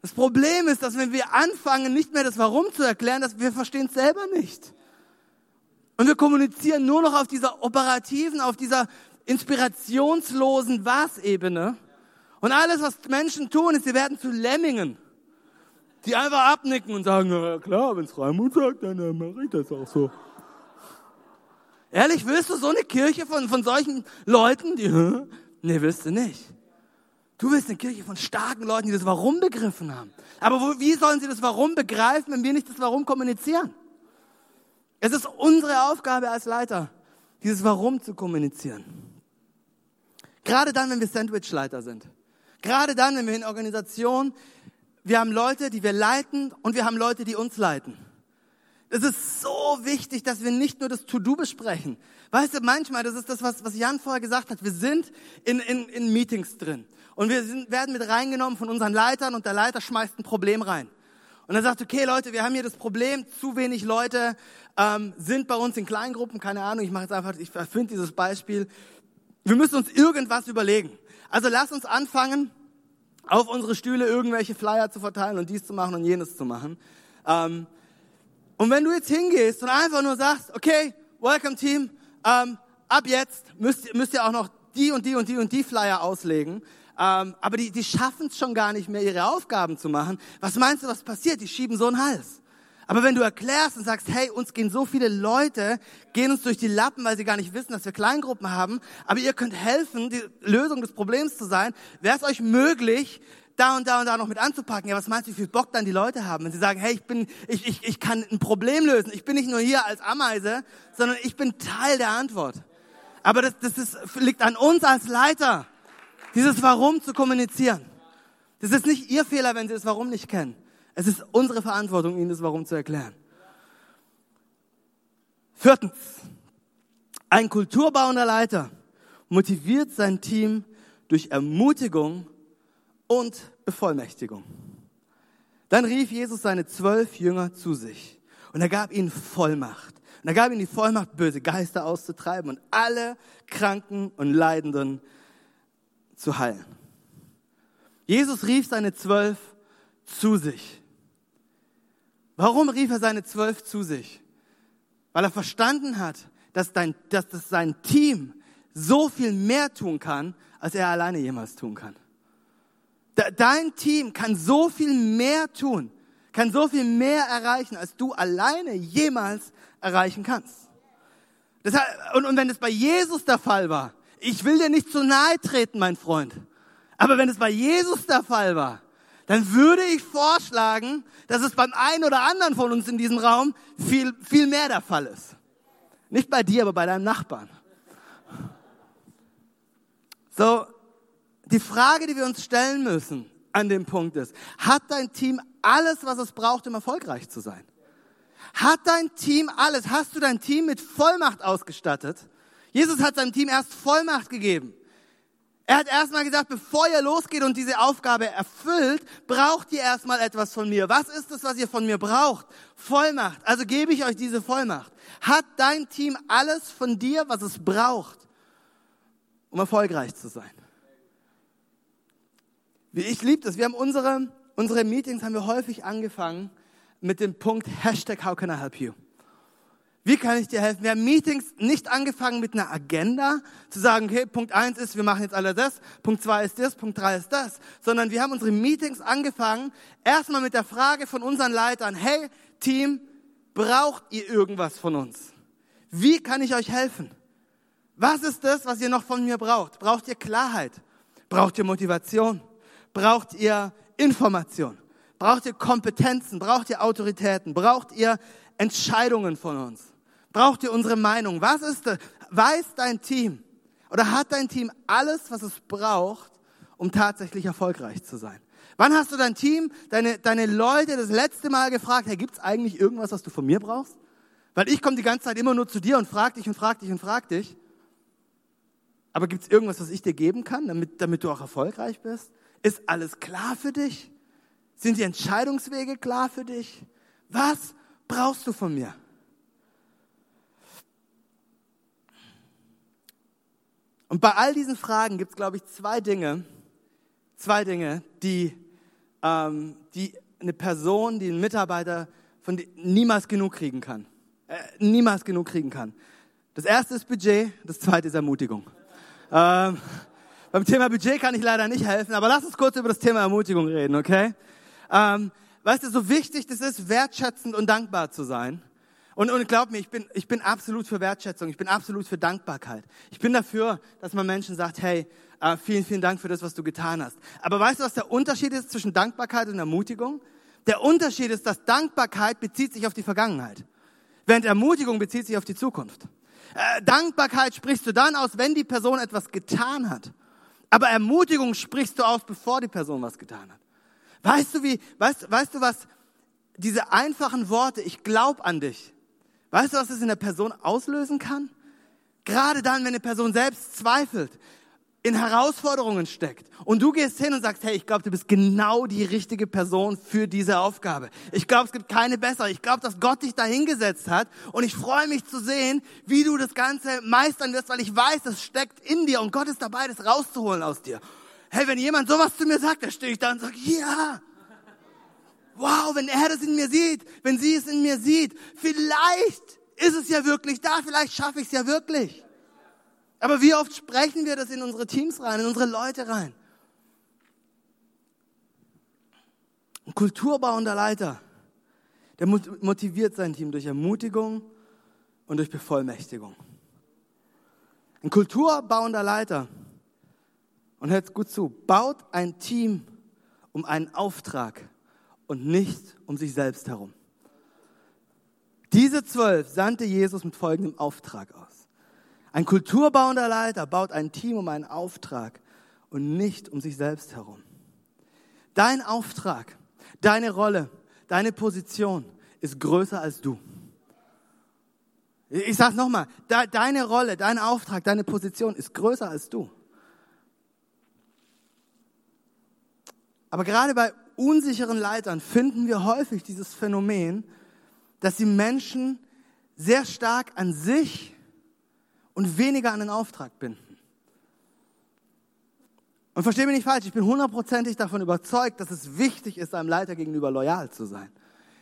Das Problem ist, dass wenn wir anfangen, nicht mehr das Warum zu erklären, dass wir verstehen es selber nicht. Und wir kommunizieren nur noch auf dieser operativen, auf dieser inspirationslosen Was-Ebene. Und alles, was Menschen tun, ist, sie werden zu Lemmingen, die einfach abnicken und sagen, ja klar, wenn es Raimund sagt, dann, dann mache ich das auch so. Ehrlich, willst du so eine Kirche von, von solchen Leuten, die, nee, willst du nicht. Du willst eine Kirche von starken Leuten, die das Warum begriffen haben. Aber wo, wie sollen sie das Warum begreifen, wenn wir nicht das Warum kommunizieren? Es ist unsere Aufgabe als Leiter, dieses Warum zu kommunizieren. Gerade dann, wenn wir Sandwichleiter sind. Gerade dann, wenn wir in Organisation, wir haben Leute, die wir leiten und wir haben Leute, die uns leiten. Es ist so wichtig, dass wir nicht nur das To-Do besprechen. Weißt du, manchmal, das ist das, was, was Jan vorher gesagt hat, wir sind in, in, in Meetings drin und wir sind, werden mit reingenommen von unseren Leitern und der Leiter schmeißt ein Problem rein. Und er sagt, okay Leute, wir haben hier das Problem, zu wenig Leute ähm, sind bei uns in Kleingruppen, keine Ahnung, ich mache jetzt einfach, ich erfinde dieses Beispiel. Wir müssen uns irgendwas überlegen. Also lass uns anfangen, auf unsere Stühle irgendwelche Flyer zu verteilen und dies zu machen und jenes zu machen. Ähm, und wenn du jetzt hingehst und einfach nur sagst, okay, welcome Team, ähm, ab jetzt müsst, müsst ihr auch noch die und die und die und die Flyer auslegen. Ähm, aber die, die schaffen es schon gar nicht mehr, ihre Aufgaben zu machen. Was meinst du, was passiert? Die schieben so einen Hals. Aber wenn du erklärst und sagst, hey, uns gehen so viele Leute, gehen uns durch die Lappen, weil sie gar nicht wissen, dass wir Kleingruppen haben, aber ihr könnt helfen, die Lösung des Problems zu sein, wäre es euch möglich, da und da und da noch mit anzupacken. Ja, was meinst du, wie viel Bock dann die Leute haben, wenn sie sagen, hey, ich bin, ich, ich, ich kann ein Problem lösen. Ich bin nicht nur hier als Ameise, sondern ich bin Teil der Antwort. Aber das, das ist, liegt an uns als Leiter, dieses Warum zu kommunizieren. Das ist nicht ihr Fehler, wenn sie das Warum nicht kennen. Es ist unsere Verantwortung, ihnen das Warum zu erklären. Viertens. Ein kulturbauender Leiter motiviert sein Team durch Ermutigung und Bevollmächtigung. Dann rief Jesus seine zwölf Jünger zu sich und er gab ihnen Vollmacht. Und er gab ihnen die Vollmacht, böse Geister auszutreiben und alle Kranken und Leidenden zu heilen. Jesus rief seine zwölf zu sich. Warum rief er seine zwölf zu sich? Weil er verstanden hat, dass, dein, dass das sein Team so viel mehr tun kann, als er alleine jemals tun kann. Dein Team kann so viel mehr tun, kann so viel mehr erreichen, als du alleine jemals erreichen kannst. Deshalb, und, und wenn es bei Jesus der Fall war, ich will dir nicht zu nahe treten, mein Freund, aber wenn es bei Jesus der Fall war, dann würde ich vorschlagen, dass es beim einen oder anderen von uns in diesem Raum viel, viel mehr der Fall ist. Nicht bei dir, aber bei deinem Nachbarn. So, die Frage, die wir uns stellen müssen an dem Punkt ist, hat dein Team alles, was es braucht, um erfolgreich zu sein? Hat dein Team alles? Hast du dein Team mit Vollmacht ausgestattet? Jesus hat seinem Team erst Vollmacht gegeben. Er hat erstmal gesagt, bevor ihr losgeht und diese Aufgabe erfüllt, braucht ihr erstmal etwas von mir. Was ist es, was ihr von mir braucht? Vollmacht. Also gebe ich euch diese Vollmacht. Hat dein Team alles von dir, was es braucht, um erfolgreich zu sein? Ich liebe das. Wir haben unsere, unsere Meetings haben wir häufig angefangen mit dem Punkt Hashtag How can I help you? Wie kann ich dir helfen? Wir haben Meetings nicht angefangen mit einer Agenda, zu sagen, okay, Punkt eins ist, wir machen jetzt alle das, Punkt zwei ist das, Punkt drei ist das, sondern wir haben unsere Meetings angefangen, erstmal mit der Frage von unseren Leitern, hey, Team, braucht ihr irgendwas von uns? Wie kann ich euch helfen? Was ist das, was ihr noch von mir braucht? Braucht ihr Klarheit? Braucht ihr Motivation? Braucht ihr Information? Braucht ihr Kompetenzen? Braucht ihr Autoritäten? Braucht ihr Entscheidungen von uns? Braucht ihr unsere Meinung? Was ist? Weiß dein Team oder hat dein Team alles, was es braucht, um tatsächlich erfolgreich zu sein? Wann hast du dein Team, deine, deine Leute das letzte Mal gefragt, hey, gibt's eigentlich irgendwas, was du von mir brauchst? Weil ich komme die ganze Zeit immer nur zu dir und frag dich und frag dich und frag dich. Aber gibt's irgendwas, was ich dir geben kann, damit, damit du auch erfolgreich bist? Ist alles klar für dich? Sind die Entscheidungswege klar für dich? Was brauchst du von mir? Und bei all diesen Fragen gibt es, glaube ich, zwei Dinge, zwei Dinge, die, ähm, die eine Person, die ein Mitarbeiter von niemals genug kriegen kann. Äh, niemals genug kriegen kann. Das erste ist Budget, das zweite ist Ermutigung. Ähm, beim Thema Budget kann ich leider nicht helfen, aber lass uns kurz über das Thema Ermutigung reden, okay? Ähm, weißt du, so wichtig das ist, wertschätzend und dankbar zu sein. Und, und glaub mir, ich bin, ich bin absolut für Wertschätzung, ich bin absolut für Dankbarkeit. Ich bin dafür, dass man Menschen sagt, hey, äh, vielen, vielen Dank für das, was du getan hast. Aber weißt du, was der Unterschied ist zwischen Dankbarkeit und Ermutigung? Der Unterschied ist, dass Dankbarkeit bezieht sich auf die Vergangenheit, während Ermutigung bezieht sich auf die Zukunft. Äh, Dankbarkeit sprichst du dann aus, wenn die Person etwas getan hat. Aber Ermutigung sprichst du aus, bevor die Person was getan hat. Weißt du wie, weißt, weißt du was, diese einfachen Worte, ich glaube an dich, Weißt du, was es in der Person auslösen kann? Gerade dann, wenn eine Person selbst zweifelt, in Herausforderungen steckt und du gehst hin und sagst, hey, ich glaube, du bist genau die richtige Person für diese Aufgabe. Ich glaube, es gibt keine bessere. Ich glaube, dass Gott dich dahingesetzt hat und ich freue mich zu sehen, wie du das Ganze meistern wirst, weil ich weiß, es steckt in dir und Gott ist dabei, das rauszuholen aus dir. Hey, wenn jemand sowas zu mir sagt, dann stehe ich da und sage, ja, wow, wenn er das in mir sieht, wenn sie es in mir sieht, vielleicht ist es ja wirklich da, vielleicht schaffe ich es ja wirklich. Aber wie oft sprechen wir das in unsere Teams rein, in unsere Leute rein? Ein kulturbauender Leiter, der motiviert sein Team durch Ermutigung und durch Bevollmächtigung. Ein kulturbauender Leiter, und hört gut zu, baut ein Team um einen Auftrag und nicht um sich selbst herum. Diese zwölf sandte Jesus mit folgendem Auftrag aus. Ein kulturbauender Leiter baut ein Team um einen Auftrag und nicht um sich selbst herum. Dein Auftrag, deine Rolle, deine Position ist größer als du. Ich sage nochmal, deine Rolle, dein Auftrag, deine Position ist größer als du. Aber gerade bei unsicheren Leitern finden wir häufig dieses Phänomen, dass die Menschen sehr stark an sich und weniger an den Auftrag binden. Und verstehe mich nicht falsch, ich bin hundertprozentig davon überzeugt, dass es wichtig ist, einem Leiter gegenüber loyal zu sein.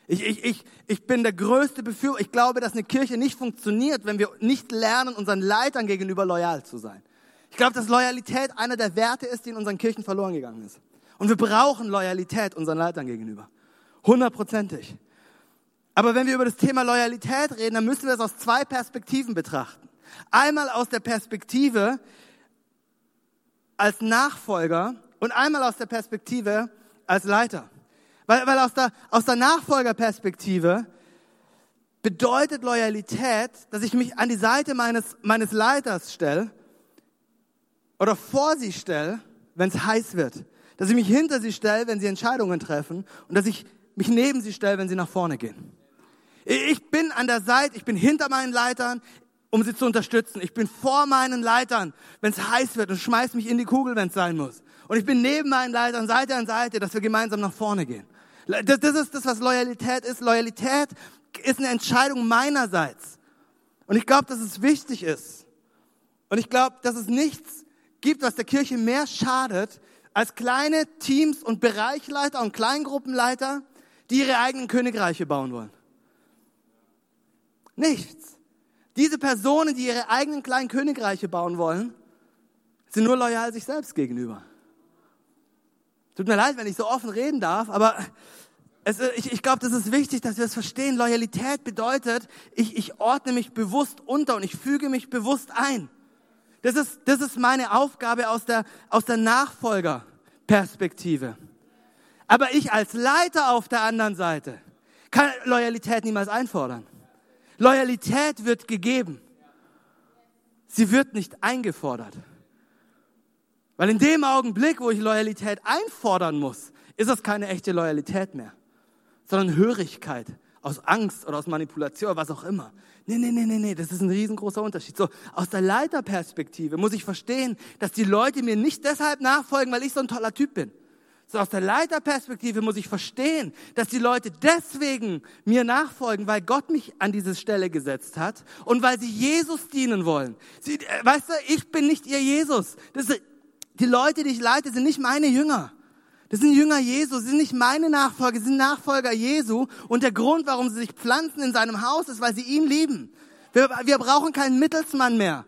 Ich, ich, ich, ich bin der größte Befürworter. Ich glaube, dass eine Kirche nicht funktioniert, wenn wir nicht lernen, unseren Leitern gegenüber loyal zu sein. Ich glaube, dass Loyalität einer der Werte ist, die in unseren Kirchen verloren gegangen ist. Und wir brauchen Loyalität unseren Leitern gegenüber. Hundertprozentig. Aber wenn wir über das Thema Loyalität reden, dann müssen wir es aus zwei Perspektiven betrachten. Einmal aus der Perspektive als Nachfolger und einmal aus der Perspektive als Leiter. Weil, weil aus, der, aus der Nachfolgerperspektive bedeutet Loyalität, dass ich mich an die Seite meines, meines Leiters stelle oder vor sie stelle, wenn es heiß wird. Dass ich mich hinter sie stelle, wenn sie Entscheidungen treffen und dass ich mich neben sie stelle, wenn sie nach vorne gehen. Ich bin an der Seite, ich bin hinter meinen Leitern, um sie zu unterstützen. Ich bin vor meinen Leitern, wenn es heiß wird und schmeiß mich in die Kugel, wenn es sein muss. Und ich bin neben meinen Leitern Seite an Seite, dass wir gemeinsam nach vorne gehen. Das, das ist das, was Loyalität ist. Loyalität ist eine Entscheidung meinerseits. Und ich glaube, dass es wichtig ist. Und ich glaube, dass es nichts gibt, was der Kirche mehr schadet, als kleine Teams und Bereichleiter und Kleingruppenleiter, die ihre eigenen Königreiche bauen wollen. Nichts. Diese Personen, die ihre eigenen kleinen Königreiche bauen wollen, sind nur loyal sich selbst gegenüber. Tut mir leid, wenn ich so offen reden darf, aber es, ich, ich glaube, das ist wichtig, dass wir es verstehen. Loyalität bedeutet, ich, ich ordne mich bewusst unter und ich füge mich bewusst ein. Das ist, das ist meine Aufgabe aus der, aus der Nachfolgerperspektive. Aber ich als Leiter auf der anderen Seite kann Loyalität niemals einfordern. Loyalität wird gegeben. Sie wird nicht eingefordert. Weil in dem Augenblick, wo ich Loyalität einfordern muss, ist das keine echte Loyalität mehr, sondern Hörigkeit aus Angst oder aus Manipulation oder was auch immer. Nee, nee, nee, nee, nee, das ist ein riesengroßer Unterschied. So, aus der Leiterperspektive muss ich verstehen, dass die Leute mir nicht deshalb nachfolgen, weil ich so ein toller Typ bin. So aus der Leiterperspektive muss ich verstehen, dass die Leute deswegen mir nachfolgen, weil Gott mich an diese Stelle gesetzt hat und weil sie Jesus dienen wollen. Sie, äh, weißt du, ich bin nicht ihr Jesus. Das die Leute, die ich leite, sind nicht meine Jünger. Das sind Jünger Jesu, sie sind nicht meine Nachfolger, sie sind Nachfolger Jesu. Und der Grund, warum sie sich pflanzen in seinem Haus, ist, weil sie ihn lieben. Wir, wir brauchen keinen Mittelsmann mehr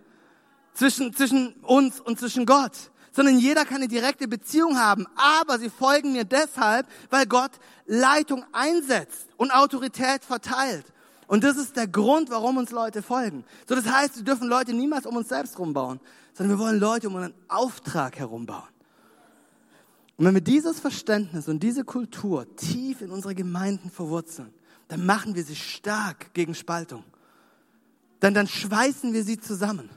zwischen, zwischen uns und zwischen Gott, sondern jeder kann eine direkte Beziehung haben. Aber sie folgen mir deshalb, weil Gott Leitung einsetzt und Autorität verteilt. Und das ist der Grund, warum uns Leute folgen. So, das heißt, wir dürfen Leute niemals um uns selbst rumbauen, sondern wir wollen Leute um einen Auftrag herumbauen. Und wenn wir dieses Verständnis und diese Kultur tief in unsere Gemeinden verwurzeln, dann machen wir sie stark gegen Spaltung. Dann, dann schweißen wir sie zusammen.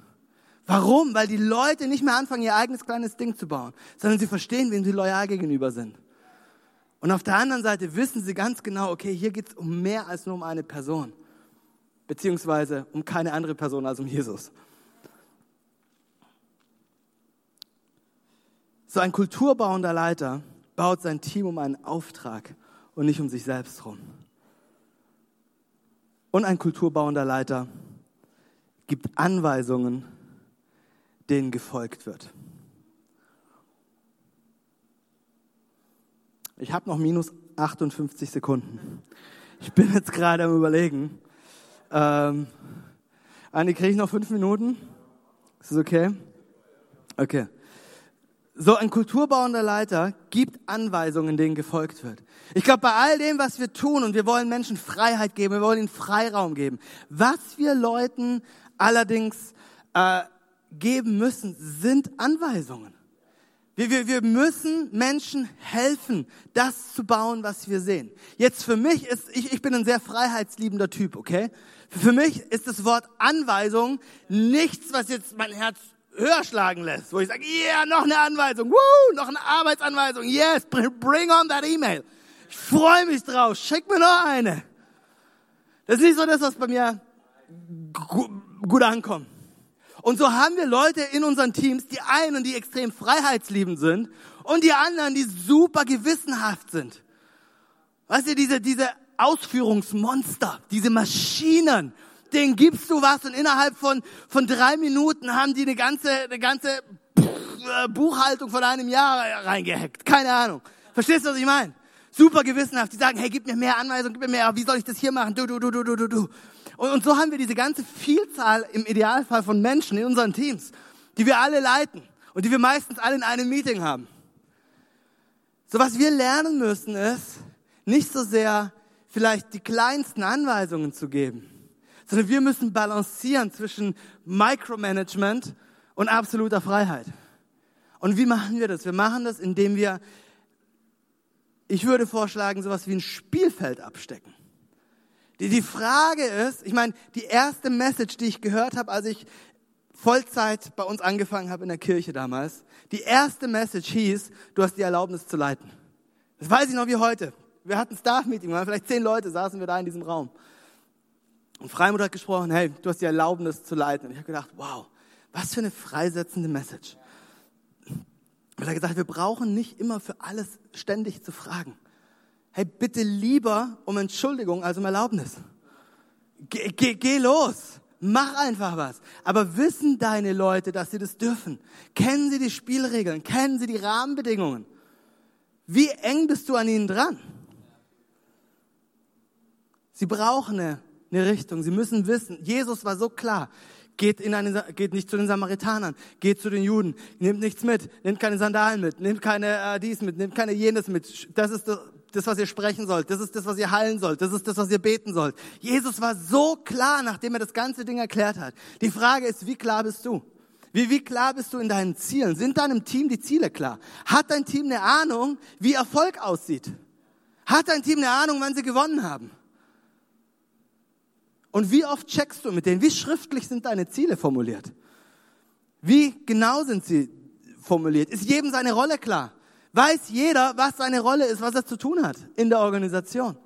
Warum? Weil die Leute nicht mehr anfangen, ihr eigenes kleines Ding zu bauen, sondern sie verstehen, wem sie loyal gegenüber sind. Und auf der anderen Seite wissen sie ganz genau, okay, hier geht es um mehr als nur um eine Person, beziehungsweise um keine andere Person als um Jesus. So ein kulturbauender Leiter baut sein Team um einen Auftrag und nicht um sich selbst rum. Und ein kulturbauender Leiter gibt Anweisungen, denen gefolgt wird. Ich habe noch minus 58 Sekunden. Ich bin jetzt gerade am Überlegen. Ähm, Anni, kriege ich noch fünf Minuten? Ist das okay? Okay. So ein kulturbauender Leiter gibt Anweisungen, denen gefolgt wird. Ich glaube, bei all dem, was wir tun, und wir wollen Menschen Freiheit geben, wir wollen ihnen Freiraum geben, was wir Leuten allerdings äh, geben müssen, sind Anweisungen. Wir, wir, wir müssen Menschen helfen, das zu bauen, was wir sehen. Jetzt für mich ist, ich, ich bin ein sehr freiheitsliebender Typ, okay? Für mich ist das Wort Anweisung nichts, was jetzt mein Herz höher schlagen lässt, wo ich sage, yeah, noch eine Anweisung, woo, noch eine Arbeitsanweisung, yes, bring on that email. Ich freue mich drauf, schick mir noch eine. Das ist nicht so das, was bei mir gut ankommt. Und so haben wir Leute in unseren Teams, die einen, die extrem freiheitsliebend sind und die anderen, die super gewissenhaft sind. Weißt du, diese, diese Ausführungsmonster, diese Maschinen, denen gibst du was und innerhalb von, von drei Minuten haben die eine ganze, eine ganze Buchhaltung von einem Jahr reingehackt. Keine Ahnung. Verstehst du, was ich meine? Super gewissenhaft. Die sagen, hey, gib mir mehr Anweisungen, gib mir mehr, wie soll ich das hier machen? Du, du, du, du, du, du. Und, und so haben wir diese ganze Vielzahl im Idealfall von Menschen in unseren Teams, die wir alle leiten und die wir meistens alle in einem Meeting haben. So was wir lernen müssen ist, nicht so sehr vielleicht die kleinsten Anweisungen zu geben, sondern wir müssen balancieren zwischen Micromanagement und absoluter Freiheit. Und wie machen wir das? Wir machen das, indem wir, ich würde vorschlagen, sowas wie ein Spielfeld abstecken. Die, die Frage ist, ich meine, die erste Message, die ich gehört habe, als ich Vollzeit bei uns angefangen habe in der Kirche damals, die erste Message hieß, du hast die Erlaubnis zu leiten. Das weiß ich noch wie heute. Wir hatten Staff-Meeting, waren vielleicht zehn Leute, saßen wir da in diesem Raum. Und Freimut hat gesprochen, hey, du hast die Erlaubnis zu leiten. Und ich habe gedacht, wow, was für eine freisetzende Message. Und er hat gesagt, wir brauchen nicht immer für alles ständig zu fragen. Hey, bitte lieber um Entschuldigung als um Erlaubnis. Geh, geh, geh los. Mach einfach was. Aber wissen deine Leute, dass sie das dürfen? Kennen sie die Spielregeln? Kennen sie die Rahmenbedingungen? Wie eng bist du an ihnen dran? Sie brauchen eine eine Richtung. Sie müssen wissen, Jesus war so klar. Geht, in eine, geht nicht zu den Samaritanern, geht zu den Juden, nehmt nichts mit, nehmt keine Sandalen mit, nehmt keine äh, dies mit, nehmt keine jenes mit. Das ist das, das, was ihr sprechen sollt, das ist das, was ihr heilen sollt, das ist das, was ihr beten sollt. Jesus war so klar, nachdem er das ganze Ding erklärt hat. Die Frage ist, wie klar bist du? Wie, wie klar bist du in deinen Zielen? Sind deinem Team die Ziele klar? Hat dein Team eine Ahnung, wie Erfolg aussieht? Hat dein Team eine Ahnung, wann sie gewonnen haben? Und wie oft checkst du mit denen? Wie schriftlich sind deine Ziele formuliert? Wie genau sind sie formuliert? Ist jedem seine Rolle klar? Weiß jeder, was seine Rolle ist, was er zu tun hat in der Organisation?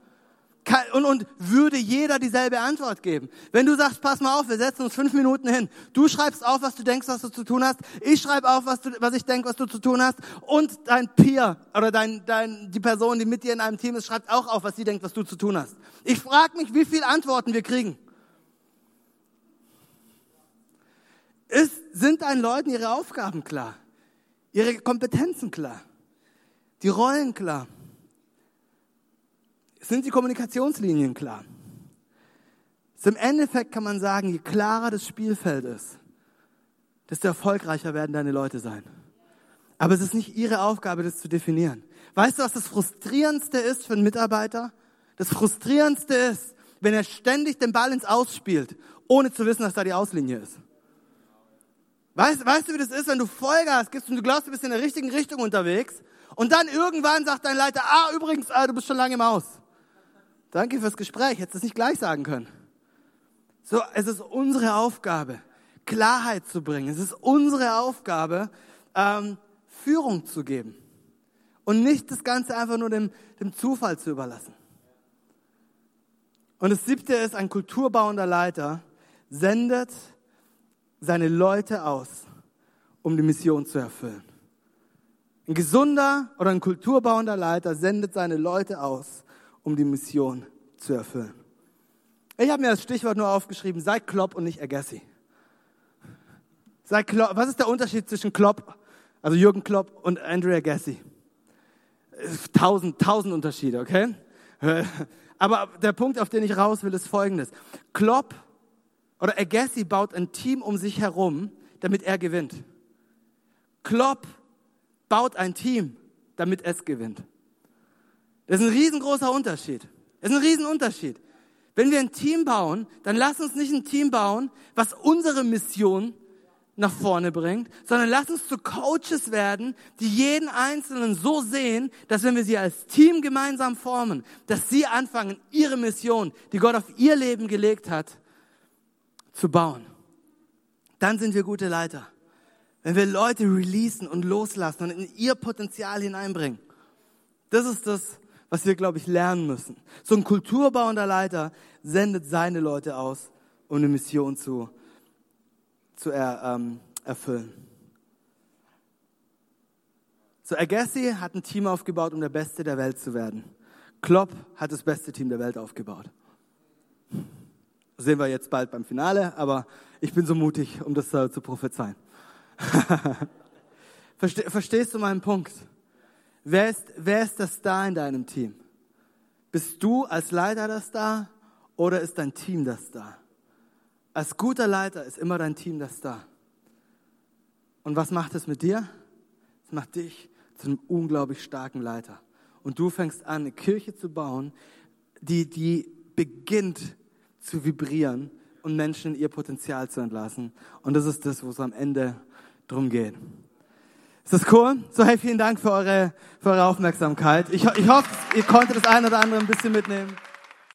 Und, und würde jeder dieselbe Antwort geben. Wenn du sagst, pass mal auf, wir setzen uns fünf Minuten hin. Du schreibst auf, was du denkst, was du zu tun hast. Ich schreibe auf, was, du, was ich denke, was du zu tun hast. Und dein Peer oder dein, dein, die Person, die mit dir in einem Team ist, schreibt auch auf, was sie denkt, was du zu tun hast. Ich frage mich, wie viele Antworten wir kriegen. Ist, sind deinen Leuten ihre Aufgaben klar? Ihre Kompetenzen klar? Die Rollen klar? Sind die Kommunikationslinien klar? So Im Endeffekt kann man sagen, je klarer das Spielfeld ist, desto erfolgreicher werden deine Leute sein. Aber es ist nicht ihre Aufgabe, das zu definieren. Weißt du, was das Frustrierendste ist für einen Mitarbeiter? Das Frustrierendste ist, wenn er ständig den Ball ins Ausspielt, ohne zu wissen, dass da die Auslinie ist. Weißt, weißt du, wie das ist, wenn du Vollgas gibst und du glaubst, du bist in der richtigen Richtung unterwegs und dann irgendwann sagt dein Leiter, ah, übrigens, ah, du bist schon lange im Haus. Danke fürs Gespräch, hättest du es nicht gleich sagen können. So, es ist unsere Aufgabe, Klarheit zu bringen. Es ist unsere Aufgabe, ähm, Führung zu geben. Und nicht das Ganze einfach nur dem, dem Zufall zu überlassen. Und das siebte ist, ein kulturbauender Leiter sendet seine Leute aus, um die Mission zu erfüllen. Ein gesunder oder ein kulturbauender Leiter sendet seine Leute aus, um die Mission zu erfüllen. Ich habe mir das Stichwort nur aufgeschrieben, sei Klopp und nicht Agassi. Sei Klopp. Was ist der Unterschied zwischen Klopp, also Jürgen Klopp und Andrew Agassi? Tausend, tausend Unterschiede, okay? Aber der Punkt, auf den ich raus will, ist folgendes. Klopp oder Agassi baut ein Team um sich herum, damit er gewinnt. Klopp baut ein Team, damit es gewinnt. Das ist ein riesengroßer Unterschied. Das ist ein Riesenunterschied. Wenn wir ein Team bauen, dann lass uns nicht ein Team bauen, was unsere Mission nach vorne bringt, sondern lass uns zu Coaches werden, die jeden Einzelnen so sehen, dass wenn wir sie als Team gemeinsam formen, dass sie anfangen, ihre Mission, die Gott auf ihr Leben gelegt hat, zu bauen. Dann sind wir gute Leiter. Wenn wir Leute releasen und loslassen und in ihr Potenzial hineinbringen. Das ist das, was wir, glaube ich, lernen müssen. So ein kulturbauender Leiter sendet seine Leute aus, um eine Mission zu zu er, ähm, erfüllen. So, Agassi hat ein Team aufgebaut, um der Beste der Welt zu werden. Klopp hat das beste Team der Welt aufgebaut. Das sehen wir jetzt bald beim Finale, aber ich bin so mutig, um das äh, zu prophezeien. Verste verstehst du meinen Punkt? Wer ist, wer ist der Star in deinem Team? Bist du als Leiter der Star oder ist dein Team der Star? Als guter Leiter ist immer dein Team das da. Und was macht es mit dir? Es macht dich zu einem unglaublich starken Leiter. Und du fängst an, eine Kirche zu bauen, die, die beginnt zu vibrieren und Menschen ihr Potenzial zu entlassen. Und das ist das, wo es am Ende drum geht. Ist das cool? So, hey, vielen Dank für eure, für eure Aufmerksamkeit. Ich, ich hoffe, ihr konntet das eine oder andere ein bisschen mitnehmen.